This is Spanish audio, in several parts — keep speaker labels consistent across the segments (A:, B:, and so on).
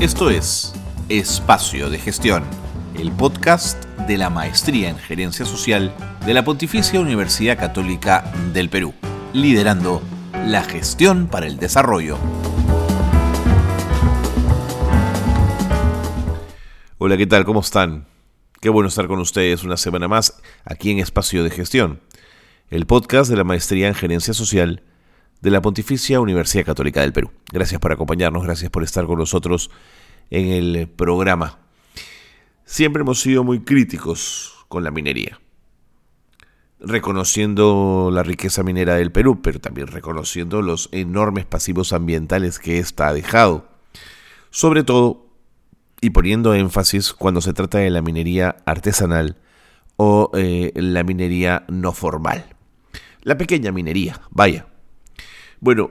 A: Esto es Espacio de Gestión, el podcast de la Maestría en Gerencia Social de la Pontificia Universidad Católica del Perú, liderando la gestión para el desarrollo. Hola, ¿qué tal? ¿Cómo están? Qué bueno estar con ustedes una semana más aquí en Espacio de Gestión, el podcast de la Maestría en Gerencia Social de la Pontificia Universidad Católica del Perú. Gracias por acompañarnos, gracias por estar con nosotros en el programa. Siempre hemos sido muy críticos con la minería, reconociendo la riqueza minera del Perú, pero también reconociendo los enormes pasivos ambientales que ésta ha dejado. Sobre todo, y poniendo énfasis cuando se trata de la minería artesanal o eh, la minería no formal. La pequeña minería, vaya, bueno,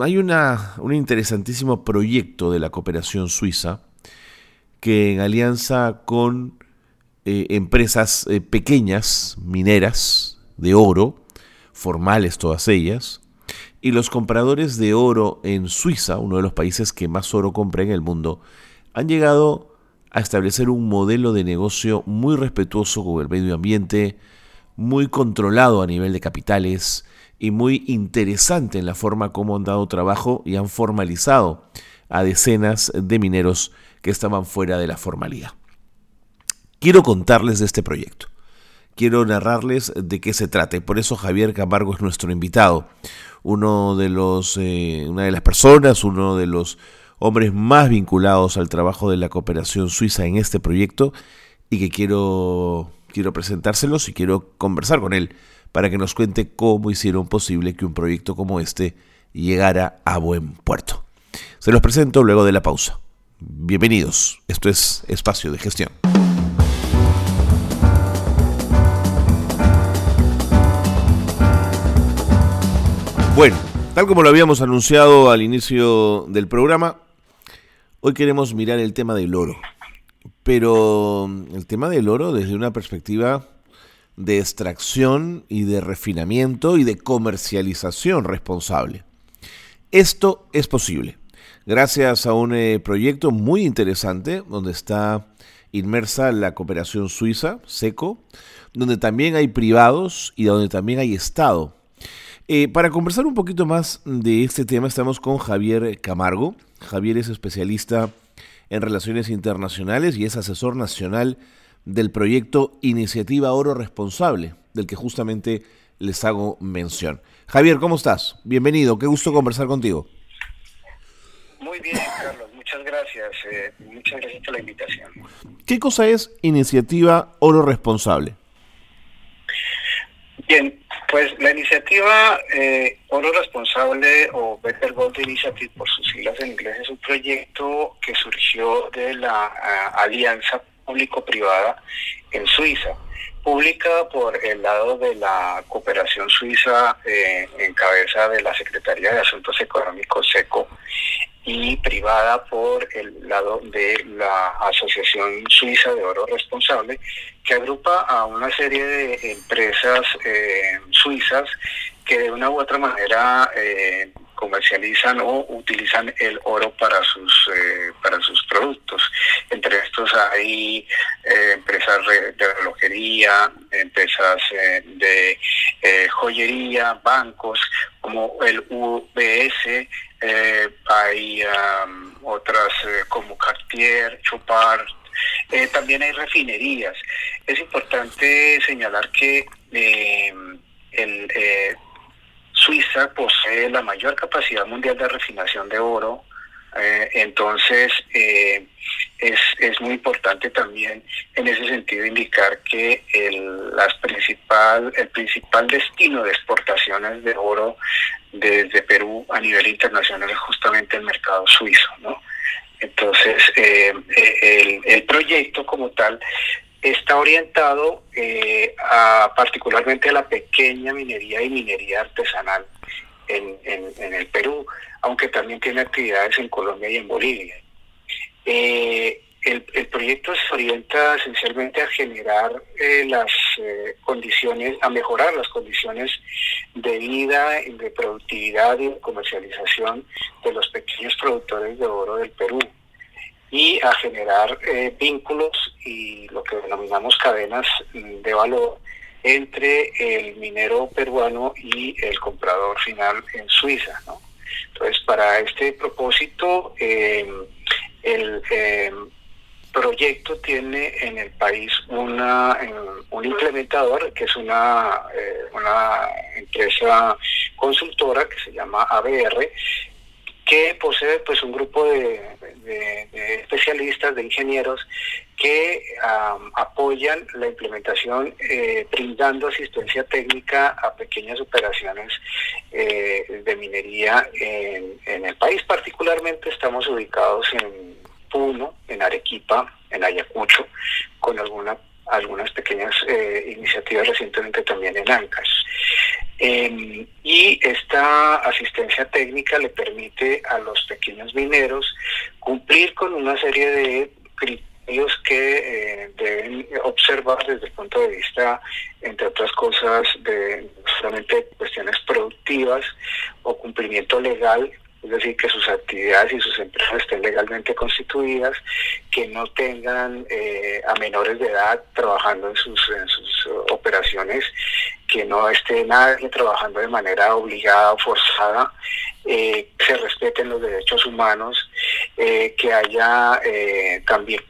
A: hay una, un interesantísimo proyecto de la cooperación suiza que en alianza con eh, empresas eh, pequeñas, mineras, de oro, formales todas ellas, y los compradores de oro en Suiza, uno de los países que más oro compra en el mundo, han llegado a establecer un modelo de negocio muy respetuoso con el medio ambiente, muy controlado a nivel de capitales, y muy interesante en la forma como han dado trabajo y han formalizado a decenas de mineros que estaban fuera de la formalidad. Quiero contarles de este proyecto. Quiero narrarles de qué se trata. Por eso Javier Camargo es nuestro invitado. Uno de los, eh, una de las personas, uno de los hombres más vinculados al trabajo de la cooperación suiza en este proyecto y que quiero, quiero presentárselos y quiero conversar con él para que nos cuente cómo hicieron posible que un proyecto como este llegara a buen puerto. Se los presento luego de la pausa. Bienvenidos, esto es Espacio de Gestión. Bueno, tal como lo habíamos anunciado al inicio del programa, hoy queremos mirar el tema del oro. Pero el tema del oro desde una perspectiva de extracción y de refinamiento y de comercialización responsable. Esto es posible gracias a un eh, proyecto muy interesante donde está inmersa la cooperación suiza, SECO, donde también hay privados y donde también hay Estado. Eh, para conversar un poquito más de este tema estamos con Javier Camargo. Javier es especialista en relaciones internacionales y es asesor nacional del proyecto Iniciativa Oro Responsable, del que justamente les hago mención. Javier, ¿cómo estás? Bienvenido, qué gusto conversar contigo.
B: Muy bien, Carlos, muchas gracias. Eh, muchas gracias por la invitación.
A: ¿Qué cosa es Iniciativa Oro Responsable?
B: Bien, pues la iniciativa eh, Oro Responsable o Better Gold Initiative por sus siglas en inglés es un proyecto que surgió de la uh, alianza público-privada en Suiza. Pública por el lado de la cooperación suiza eh, en cabeza de la Secretaría de Asuntos Económicos SECO y privada por el lado de la Asociación Suiza de Oro Responsable, que agrupa a una serie de empresas eh, suizas que de una u otra manera eh, comercializan o utilizan el oro para sus eh, para sus productos. Entre estos hay eh, empresas de relojería, empresas eh, de joyería, bancos como el UBS, hay otras como Cartier, Chopard, también hay refinerías. Es importante señalar que el Suiza posee la mayor capacidad mundial de refinación de oro, eh, entonces eh, es, es, muy importante también en ese sentido indicar que el, las principal, el principal destino de exportaciones de oro desde Perú a nivel internacional es justamente el mercado suizo. ¿no? Entonces, eh, el, el proyecto como tal está orientado eh, a, particularmente a la pequeña minería y minería artesanal en, el Perú, aunque también tiene actividades en Colombia y en Bolivia. Eh, el, proyecto se orienta esencialmente a generar eh, las condiciones, a mejorar las condiciones de vida, de productividad y de comercialización de los pequeños productores de oro del Perú. Y a generar eh, vínculos y lo que denominamos cadenas de valor entre el minero peruano y el comprador final en Suiza. Entonces, para este propósito, eh, el eh, proyecto tiene en el país una, un implementador que es una, una empresa consultora que se llama ABR que posee pues un grupo de, especialistas, de ingenieros que apoyan la implementación eh, brindando asistencia técnica a pequeñas operaciones eh, de minería en, en, el país. Particularmente estamos ubicados en Puno, en Arequipa, en Ayacucho, con alguna algunas pequeñas eh, iniciativas recientemente también en ANCAS. Em, y esta asistencia técnica le permite a los pequeños mineros cumplir con una serie de criterios que eh, deben observar desde el punto de vista, entre otras cosas, de solamente cuestiones productivas o cumplimiento legal es decir, que sus actividades y sus empresas estén legalmente constituidas, que no tengan eh, a menores de edad trabajando en sus, en sus operaciones, que no esté nadie trabajando de manera obligada o forzada, eh, que se respeten los derechos humanos, eh, que haya también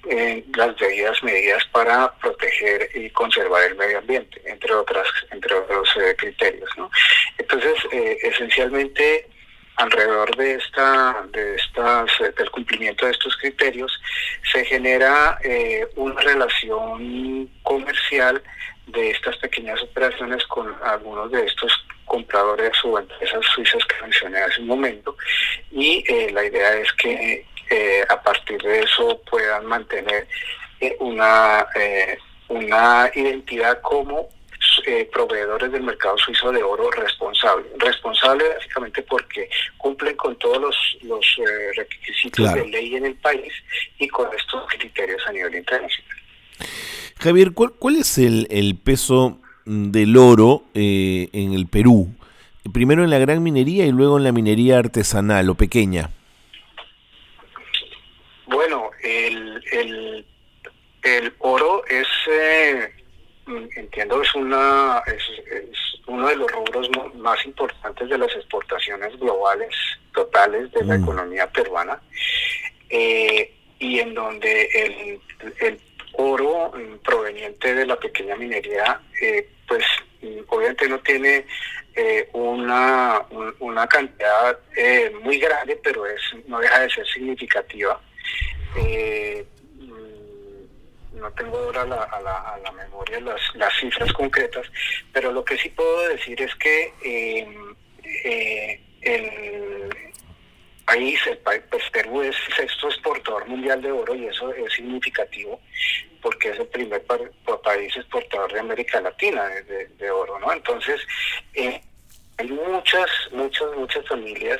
B: las debidas medidas para proteger y conservar el medio ambiente, entre otras, entre otros criterios. ¿no? Entonces, esencialmente alrededor de esta, de estas, eh, del cumplimiento de estos criterios, se genera eh, una relación comercial de estas pequeñas operaciones con algunos de estos compradores o empresas suizas que mencioné hace un momento. Y eh, la idea es que a partir de eso puedan mantener una, una identidad como eh, proveedores del mercado suizo de oro responsable. Responsable básicamente porque cumplen con todos los, los eh, requisitos de ley en el país y con estos criterios a nivel internacional.
A: Javier, ¿cuál, es el, el, peso del oro eh, en el Perú? Primero en la gran minería y luego en la minería artesanal o pequeña.
B: Bueno, el, el, el oro es entiendo es una es, uno de los rubros más importantes de las exportaciones globales totales de la mm. economía peruana eh, y en donde el, el, oro proveniente de la pequeña minería eh, pues obviamente no tiene eh, una, una cantidad muy grande pero es no deja de ser significativa no tengo ahora a la, memoria las, las, cifras concretas, pero lo que sí puedo decir es que em, eh, el país, el país, pues Perú es sexto exportador mundial de oro y eso es significativo porque es el primer país exportador de América Latina de, oro, ¿no? Entonces, eh, hay muchas, muchas, muchas familias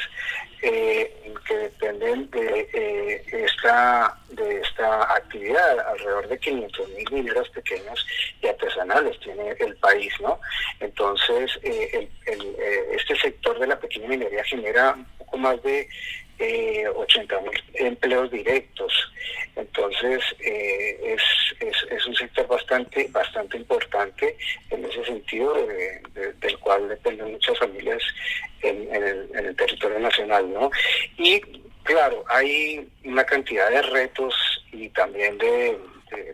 B: eh, que dependen de eh, esta de esta actividad. Alrededor de 500 mil mineros pequeños y artesanales tiene el país, ¿no? Entonces, eh, este sector de la pequeña minería genera un poco más de 80 mil empleos directos. Entonces, es, es, un sector bastante bastante importante en ese sentido, del cual dependen muchas familias en, el, territorio nacional, ¿no? Y claro, hay una cantidad de retos y también de,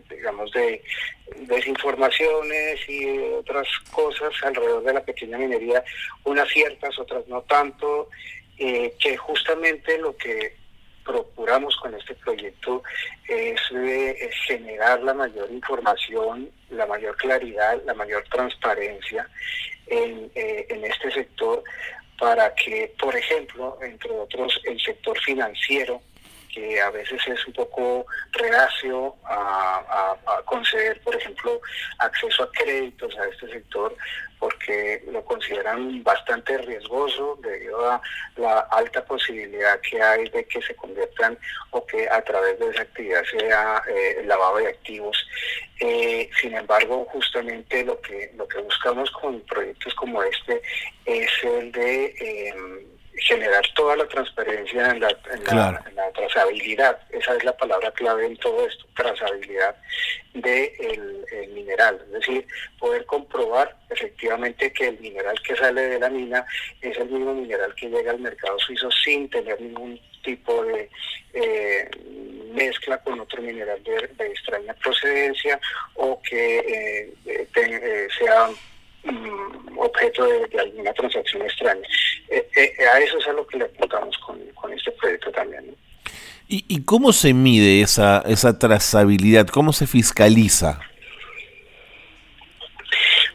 B: digamos, de desinformaciones y otras cosas alrededor de la pequeña minería, unas ciertas, otras no tanto, eh, que justamente lo que procuramos con este proyecto es, generar la mayor información, la mayor claridad, la mayor transparencia en, eh, en este sector para que, por ejemplo, entre otros, el sector financiero, que a veces es un poco reacio a, conceder, por ejemplo, acceso a créditos a este sector porque lo consideran bastante riesgoso debido a la alta posibilidad que hay de que se conviertan o que a través de esa actividad sea eh, lavado de activos. Eh, sin embargo, justamente lo que, lo que buscamos con proyectos como este es el de... Em, generar toda la transparencia en la, trazabilidad. Esa es la palabra clave en todo esto, trazabilidad del de mineral. Es decir, poder comprobar efectivamente que el mineral que sale de la mina es el mismo mineral que llega al mercado suizo sin tener ningún tipo de eh, mezcla con otro mineral de, extraña procedencia o que eh, eh, sea mm, objeto de, alguna transacción extraña. a eso es a lo que le apuntamos con, este proyecto también.
A: ¿Y, cómo se mide esa, esa trazabilidad? ¿Cómo se fiscaliza?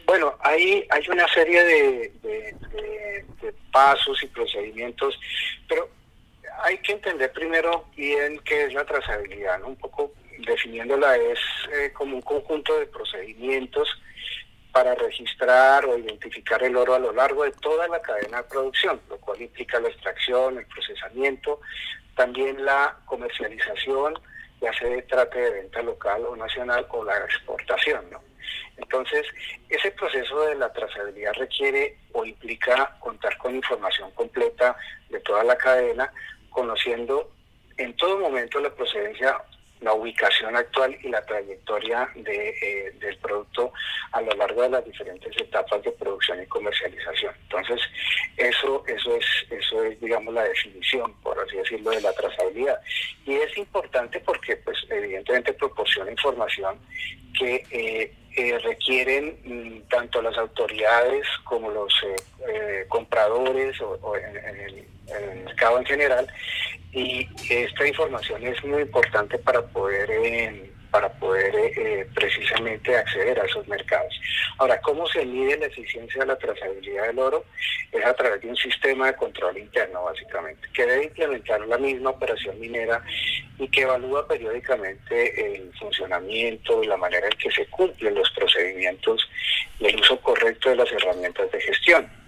B: Bueno, hay, hay una serie de, de pasos y procedimientos, pero hay que entender primero bien qué es la trazabilidad, ¿no? Un poco definiéndola es eh, como un conjunto de procedimientos para registrar o identificar el oro a lo largo de toda la cadena de producción, lo cual implica la extracción, el procesamiento, también la comercialización, ya se trate de venta local o nacional o la exportación. Entonces, ese proceso de la trazabilidad requiere o implica contar con información completa de toda la cadena conociendo en todo momento la procedencia, la ubicación actual y la trayectoria de, eh, del lo de las diferentes etapas de producción y comercialización. Entonces, eso, eso es, eso es, digamos, la definición, por así decirlo, de la trazabilidad. Y es importante porque, pues, evidentemente proporciona información que eh, eh, requieren mm, tanto las autoridades como los compradores o, en, el, mercado en general y esta información es muy importante para poder eh, para poder eh, precisamente acceder a esos mercados. Ahora, ¿cómo se mide la eficiencia de la trazabilidad del oro? Es a través de un sistema de control interno, básicamente, que debe implementar la misma operación minera y que evalúa periódicamente el funcionamiento y la manera en que se cumplen los procedimientos y el uso correcto de las herramientas de gestión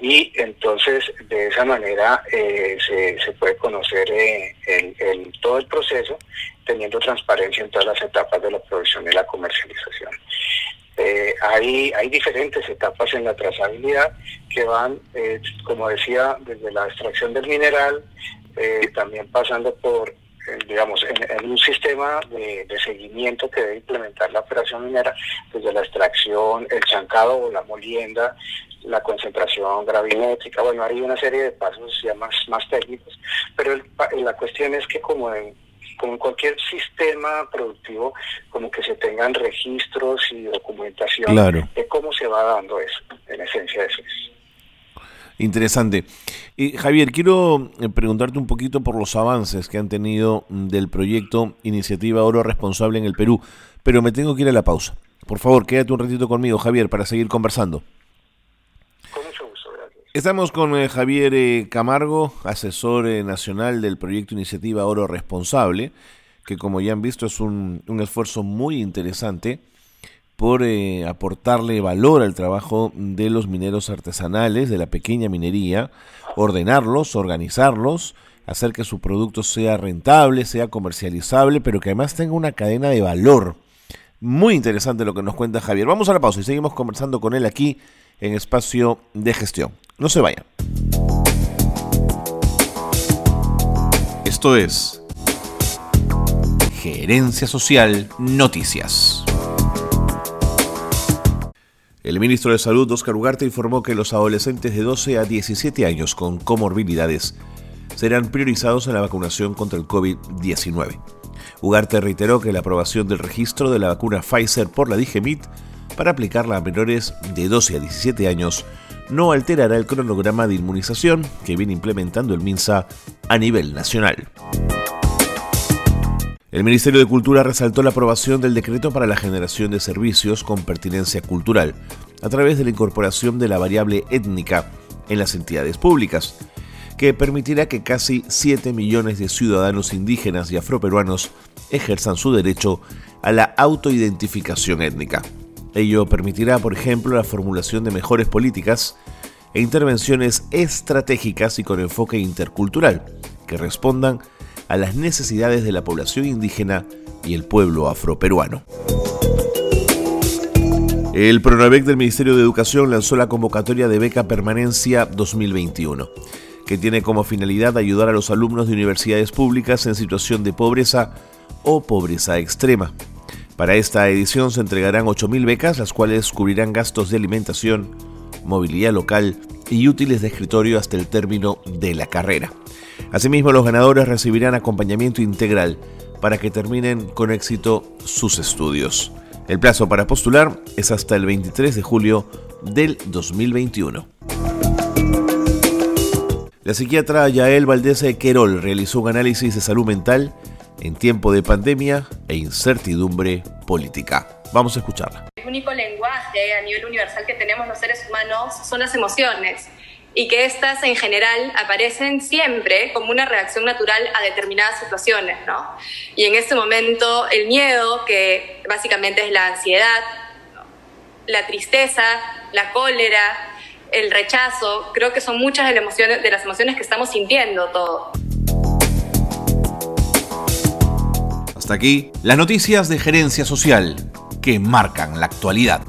B: y entonces de esa manera eh, se, se, puede conocer eh, el, todo el proceso teniendo transparencia en todas las etapas de la producción y la comercialización. Eh, hay, diferentes etapas en la trazabilidad que van, como decía, desde la extracción del mineral, también pasando por digamos, en, un sistema de, seguimiento que debe implementar la operación minera, desde la extracción, el chancado o la molienda, la concentración gravimétrica, bueno, hay una serie de pasos ya más, más técnicos, pero la cuestión es que como en, como en cualquier sistema productivo, como que se tengan registros y documentación de cómo se va dando eso, en esencia eso es.
A: Interesante. y Javier, quiero eh, preguntarte un poquito por los avances que han tenido mm, del proyecto Iniciativa Oro Responsable en el Perú, pero me tengo que ir a la pausa. Por favor, quédate un ratito conmigo, Javier, para seguir conversando. Estamos con eh, Javier eh, Camargo, asesor eh, nacional del proyecto Iniciativa Oro Responsable, que como ya han visto es un, esfuerzo muy interesante por aportarle valor al trabajo de los mineros artesanales, de la pequeña minería, ordenarlos, organizarlos, hacer que su producto sea rentable, sea comercializable, pero que además tenga una cadena de valor. Muy interesante lo que nos cuenta Javier. Vamos a la pausa y seguimos conversando con él aquí en Espacio de Gestión. No se vayan. Esto es Gerencia Social Noticias. El ministro de Salud, Oscar Ugarte, informó que los adolescentes de 12 a 17 años con comorbilidades serán priorizados en la vacunación contra el COVID-19. Ugarte reiteró que la aprobación del registro de la vacuna Pfizer por la DIGEMIT para aplicarla a menores de 12 a 17 años no alterará el cronograma de inmunización que viene implementando el MINSA a nivel nacional. El Ministerio de Cultura resaltó la aprobación del decreto para la generación de servicios con pertinencia cultural a través de la incorporación de la variable étnica en las entidades públicas, que permitirá que casi 7 millones de ciudadanos indígenas y afroperuanos ejerzan su derecho a la autoidentificación étnica. Ello permitirá, por ejemplo, la formulación de mejores políticas e intervenciones estratégicas y con enfoque intercultural que respondan a las necesidades de la población indígena y el pueblo afroperuano. El Pronavec del Ministerio de Educación lanzó la convocatoria de beca permanencia 2021. que tiene como finalidad ayudar a los alumnos de universidades públicas en situación de pobreza o pobreza extrema. Para esta edición se entregarán 8.000 becas, las cuales cubrirán gastos de alimentación, movilidad local y útiles de escritorio hasta el término de la carrera. Asimismo, los ganadores recibirán acompañamiento integral para que terminen con éxito sus estudios. El plazo para postular es hasta el 23 de julio del 2021. La psiquiatra Yael Valdés Querol realizó un análisis de salud mental en tiempo de pandemia e incertidumbre política. Vamos a escucharla.
C: El único lenguaje a nivel universal que tenemos los seres humanos son las emociones y que éstas en general aparecen siempre como una reacción natural a determinadas situaciones, ¿no? Y en este momento el miedo, que básicamente es la ansiedad, la tristeza, la cólera, el rechazo, creo que son muchas de las emociones, de las emociones que estamos sintiendo todos.
A: Aquí las noticias de gerencia social que marcan la actualidad.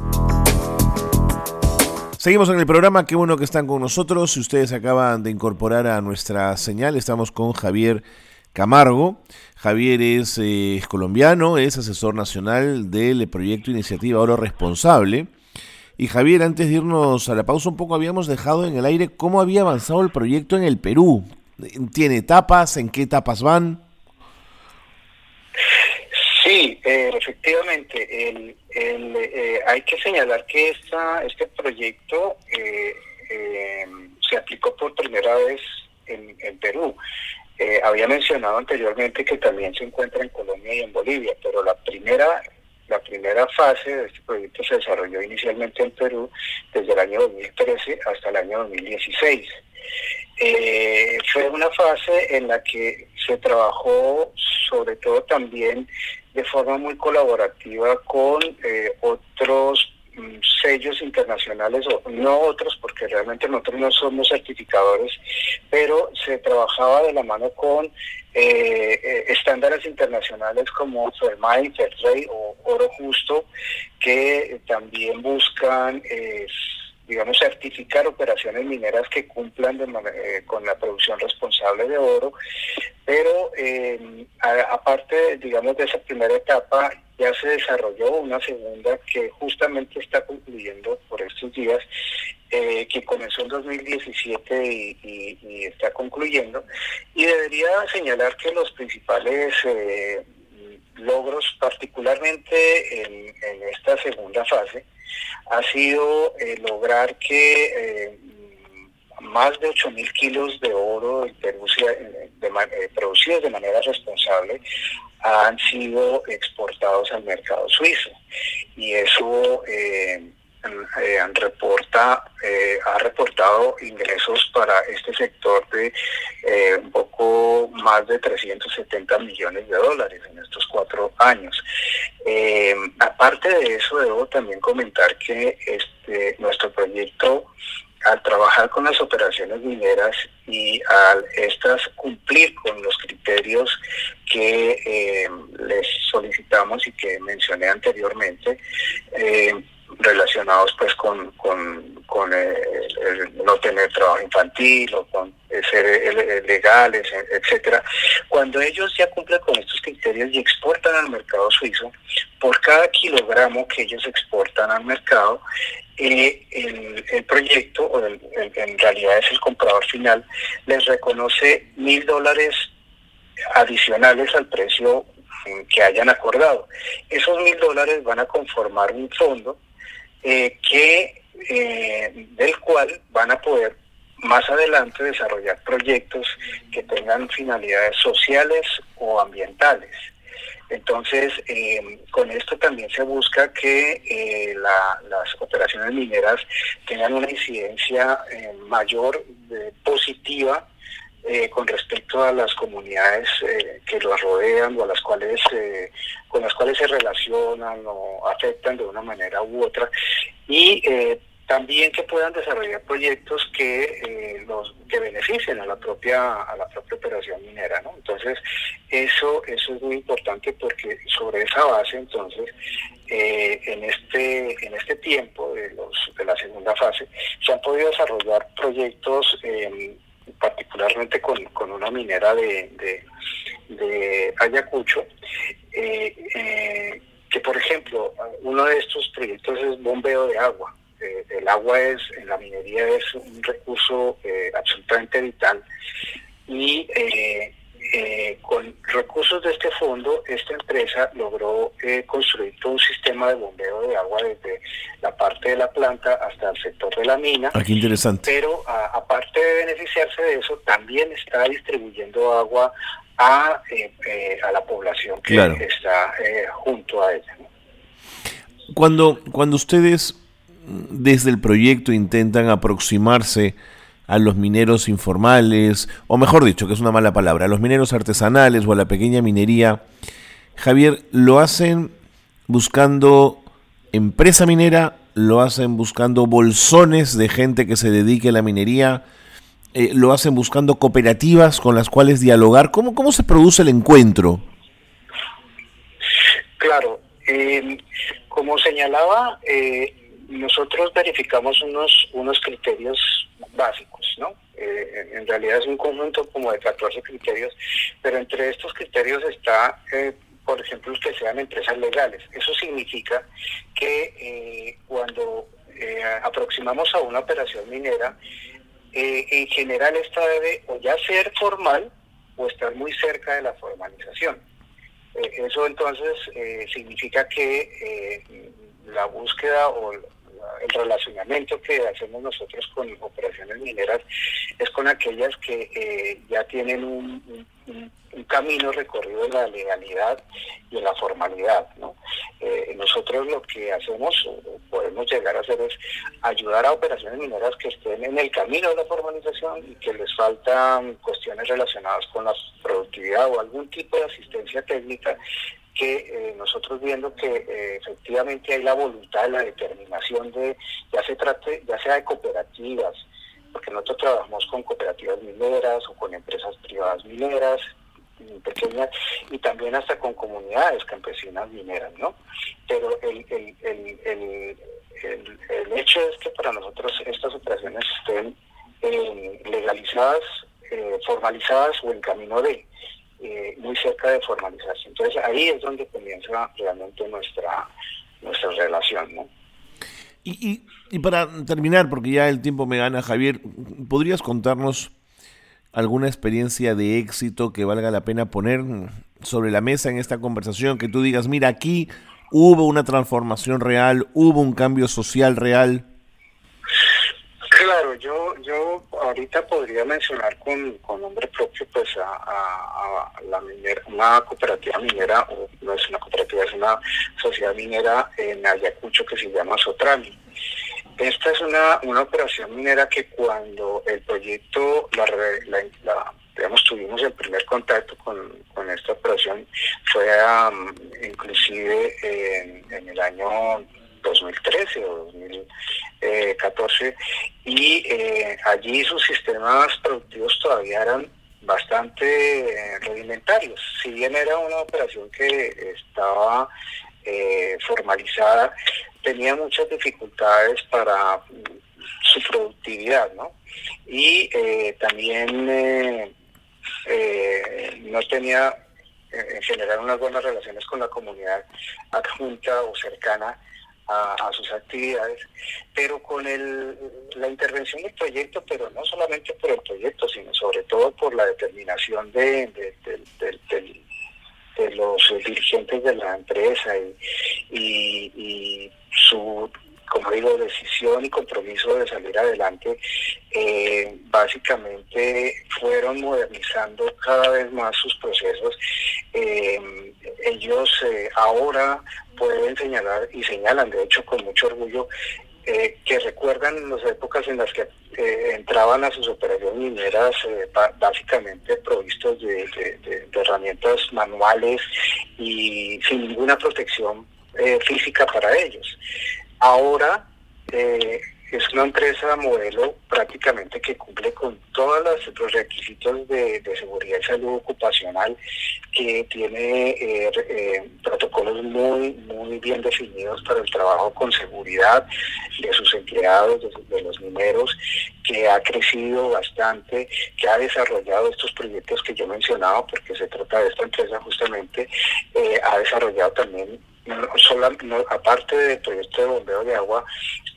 A: Seguimos en el programa, qué bueno que están con nosotros. Si ustedes acaban de incorporar a nuestra señal, estamos con Javier Camargo. Javier es, eh, es colombiano, es asesor nacional del proyecto Iniciativa Oro Responsable. Y Javier, antes de irnos a la pausa un poco, habíamos dejado en el aire cómo había avanzado el proyecto en el Perú. ¿Tiene etapas? ¿En qué etapas van?
B: Sí, eh, efectivamente, eh, hay que señalar que esta, este proyecto eh, se aplicó por primera vez en, Perú. había mencionado anteriormente que también se encuentra en Colombia y en Bolivia, pero la primera la primera fase de este proyecto se desarrolló inicialmente en Perú desde el año 2013 hasta el año 2016. Fue una fase en la que se trabajó sobre todo también de forma muy colaborativa con eh, otros mm, sellos internacionales, o no otros, porque realmente nosotros no somos certificadores, pero se trabajaba de la mano con eh, eh, estándares internacionales como FERMAI, FERREI o Oro Justo, que también buscan digamos, certificar operaciones mineras que cumplan eh, con la producción responsable de oro, pero eh, aparte, digamos, de esa primera etapa, ya se desarrolló una segunda que justamente está concluyendo por estos días, eh, que comenzó en 2017 y, está concluyendo, y debería señalar que los principales logros, particularmente en esta segunda fase, ha sido eh, lograr que eh, más de 8.000 kilos de oro eh, producidos de manera responsable han sido exportados al mercado suizo. Y eso han reporta, ha reportado ingresos para este sector de un poco más de 370 millones de dólares en estos cuatro años. Eh, aparte de eso, debo también comentar que este, nuestro proyecto, al trabajar con las operaciones mineras y al estas cumplir con los criterios que eh, les solicitamos y que mencioné anteriormente, eh, relacionados pues con, con, con el, no tener trabajo infantil o con ser legales, etcétera. Cuando ellos ya cumplen con estos criterios y exportan al mercado suizo, por cada kilogramo que ellos exportan al mercado, eh, el, proyecto, o en realidad es el comprador final, les reconoce mil dólares adicionales al precio que hayan acordado. Esos mil dólares van a conformar un fondo eh, que eh, del cual van a poder más adelante desarrollar proyectos que tengan finalidades sociales o ambientales. Entonces, eh, con esto también se busca que las operaciones mineras tengan una incidencia mayor positiva eh, con respecto a las comunidades eh, que los rodean o a las cuales eh, con las cuales se relacionan o afectan de una manera u otra y también que puedan desarrollar proyectos que los que beneficien a la propia a la propia operación minera ¿no? entonces eso eso es muy importante porque sobre esa base entonces en este en este tiempo de los de la segunda fase se han podido desarrollar proyectos particular particularmente con, con una minera de, de, Ayacucho, que por ejemplo, uno de estos proyectos es bombeo de agua. el agua es en la minería es un recurso absolutamente vital y eh, con recursos de este fondo, esta empresa logró eh, construir todo un sistema de bombeo de agua desde la parte de la planta hasta el sector de la mina.
A: Aquí ah, interesante.
B: Pero aparte de beneficiarse de eso, también está distribuyendo agua a, eh, a la población que está junto a ella.
A: Cuando, cuando ustedes desde el proyecto intentan aproximarse a los mineros informales, o mejor dicho, que es una mala palabra, a los mineros artesanales o a la pequeña minería, Javier, lo hacen buscando empresa minera, lo hacen buscando bolsones de gente que se dedique a la minería, eh, lo hacen buscando cooperativas con las cuales dialogar. ¿Cómo, cómo se produce el encuentro?
B: Claro, eh, como señalaba, eh, nosotros verificamos unos, unos criterios básicos, ¿no? Eh, en realidad es un conjunto como de 14 criterios, pero entre estos criterios está, eh, por ejemplo, que sean empresas legales. Eso significa que eh, cuando aproximamos a una operación minera, en general esta debe o ya ser formal o estar muy cerca de la formalización. eso entonces significa que la búsqueda o el relacionamiento que hacemos nosotros con operaciones mineras es con aquellas que eh, ya tienen un, camino recorrido en la legalidad y en la formalidad. Eh, nosotros lo que hacemos o podemos llegar a hacer es ayudar a operaciones mineras que estén en el camino de la formalización y que les faltan cuestiones relacionadas con la productividad o algún tipo de asistencia técnica que eh, nosotros viendo que eh, efectivamente hay la voluntad, la determinación de, ya se trate, ya sea de cooperativas, porque nosotros trabajamos con cooperativas mineras o con empresas privadas mineras, pequeñas, y también hasta con comunidades campesinas mineras, ¿no? Pero el, el, el, el, hecho es que para nosotros estas operaciones estén eh, legalizadas, formalizadas o en camino de eh, muy cerca de formalizarse. Entonces ahí es donde comienza realmente nuestra, nuestra relación. ¿no?
A: Y, y, para terminar, porque ya el tiempo me gana, Javier, ¿podrías contarnos alguna experiencia de éxito que valga la pena poner sobre la mesa en esta conversación? Que tú digas, mira, aquí hubo una transformación real, hubo un cambio social real.
B: Claro, yo, yo ahorita podría mencionar con, nombre propio pues a, la minera, una cooperativa minera, o no es una cooperativa, es una sociedad minera en Ayacucho que se llama Sotrami. Esta es una, una operación minera que cuando el proyecto, la, la, digamos, tuvimos el primer contacto con, esta operación, fue inclusive en, en el año 2013 o 2014 y eh, allí sus sistemas productivos todavía eran bastante eh, rudimentarios. Si bien era una operación que estaba eh, formalizada, tenía muchas dificultades para su productividad, ¿no? Y también no tenía en general unas buenas relaciones con la comunidad adjunta o cercana a, sus actividades, pero con el, la intervención del proyecto, pero no solamente por el proyecto, sino sobre todo por la determinación de, de, los dirigentes de la empresa y, y, su como digo, decisión y compromiso de salir adelante, eh, básicamente fueron modernizando cada vez más sus procesos. Eh, ellos eh, ahora pueden señalar y señalan, de hecho, con mucho orgullo, que recuerdan las épocas en las que entraban a sus operaciones mineras básicamente provistos de, herramientas manuales y sin ninguna protección física para ellos. Ahora es una empresa modelo prácticamente que cumple con todos los requisitos de, seguridad y salud ocupacional, que tiene eh, eh, protocolos muy, muy bien definidos para el trabajo con seguridad de sus empleados, de, los mineros, que ha crecido bastante, que ha desarrollado estos proyectos que yo mencionaba, porque se trata de esta empresa justamente, eh, ha desarrollado también aparte del proyecto de bombeo de agua,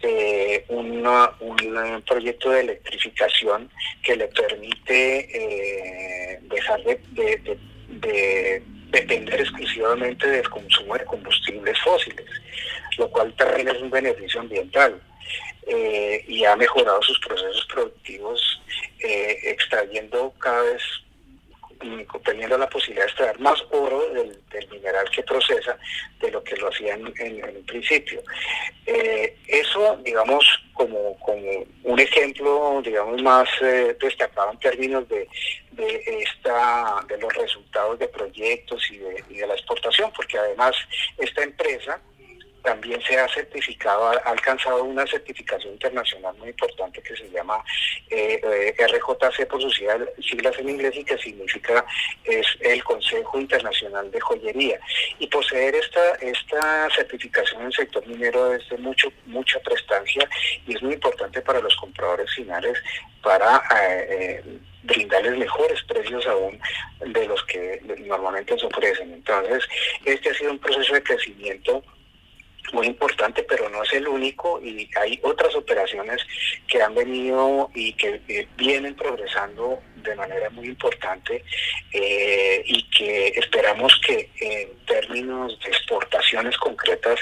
B: eh, un proyecto de electrificación que le permite eh, dejar de, depender exclusivamente del consumo de combustibles fósiles, lo cual también es un beneficio ambiental. Eh, y ha mejorado sus procesos productivos extrayendo cada vez teniendo la posibilidad de extraer más oro del, mineral que procesa de lo que lo hacían en, en, un principio. Eh, eso, digamos, como, como un ejemplo, digamos, más eh, destacado en términos de, de, esta, de los resultados de proyectos y de, y de la exportación, porque además esta empresa también se ha certificado, ha alcanzado una certificación internacional muy importante que se llama eh, eh RJC por sus siglas en inglés y que significa es el Consejo Internacional de Joyería. Y poseer esta, esta certificación en el sector minero es de mucho, mucha prestancia y es muy importante para los compradores finales para eh, eh, brindarles mejores precios aún de los que normalmente se ofrecen. Entonces, este ha sido un proceso de crecimiento muy importante, pero no es el único y hay otras operaciones que han venido y que eh, vienen progresando de manera muy importante eh, y que esperamos que en términos de exportaciones concretas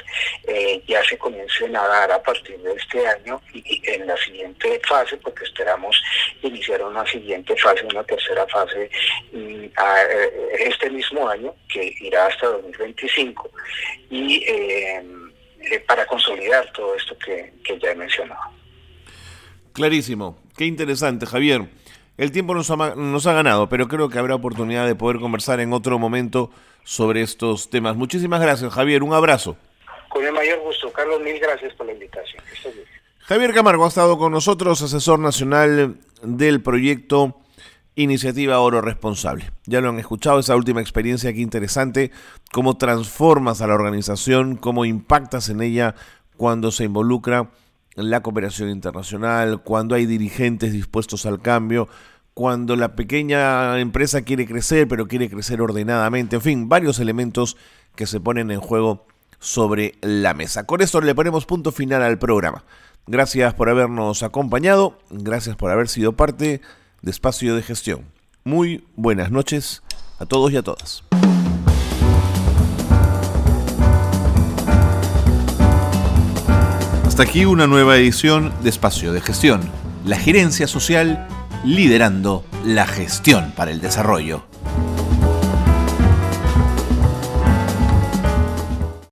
B: eh, ya se comiencen a dar a partir de este año y, en la siguiente fase, porque esperamos iniciar una siguiente fase, una tercera fase mm, este mismo año que irá hasta 2025 y para consolidar todo esto que, ya he mencionado.
A: Clarísimo, qué interesante, Javier. El tiempo nos ha, nos ha ganado, pero creo que habrá oportunidad de poder conversar en otro momento sobre estos temas. Muchísimas gracias, Javier. Un abrazo.
B: Con el mayor gusto. Carlos, mil gracias por la invitación.
A: Javier Camargo ha estado con nosotros, asesor nacional del proyecto Iniciativa Oro Responsable. Ya lo han escuchado, esa última experiencia, qué interesante, cómo transformas a la organización, cómo impactas en ella cuando se involucra la cooperación internacional, cuando hay dirigentes dispuestos al cambio, cuando la pequeña empresa quiere crecer, pero quiere crecer ordenadamente, en fin, varios elementos que se ponen en juego sobre la mesa. Con esto le ponemos punto final al programa. Gracias por habernos acompañado, gracias por haber sido parte de espacio de gestión. Muy buenas noches a todos y a todas. Hasta aquí una nueva edición de Espacio de Gestión, la gerencia social liderando la gestión para el desarrollo.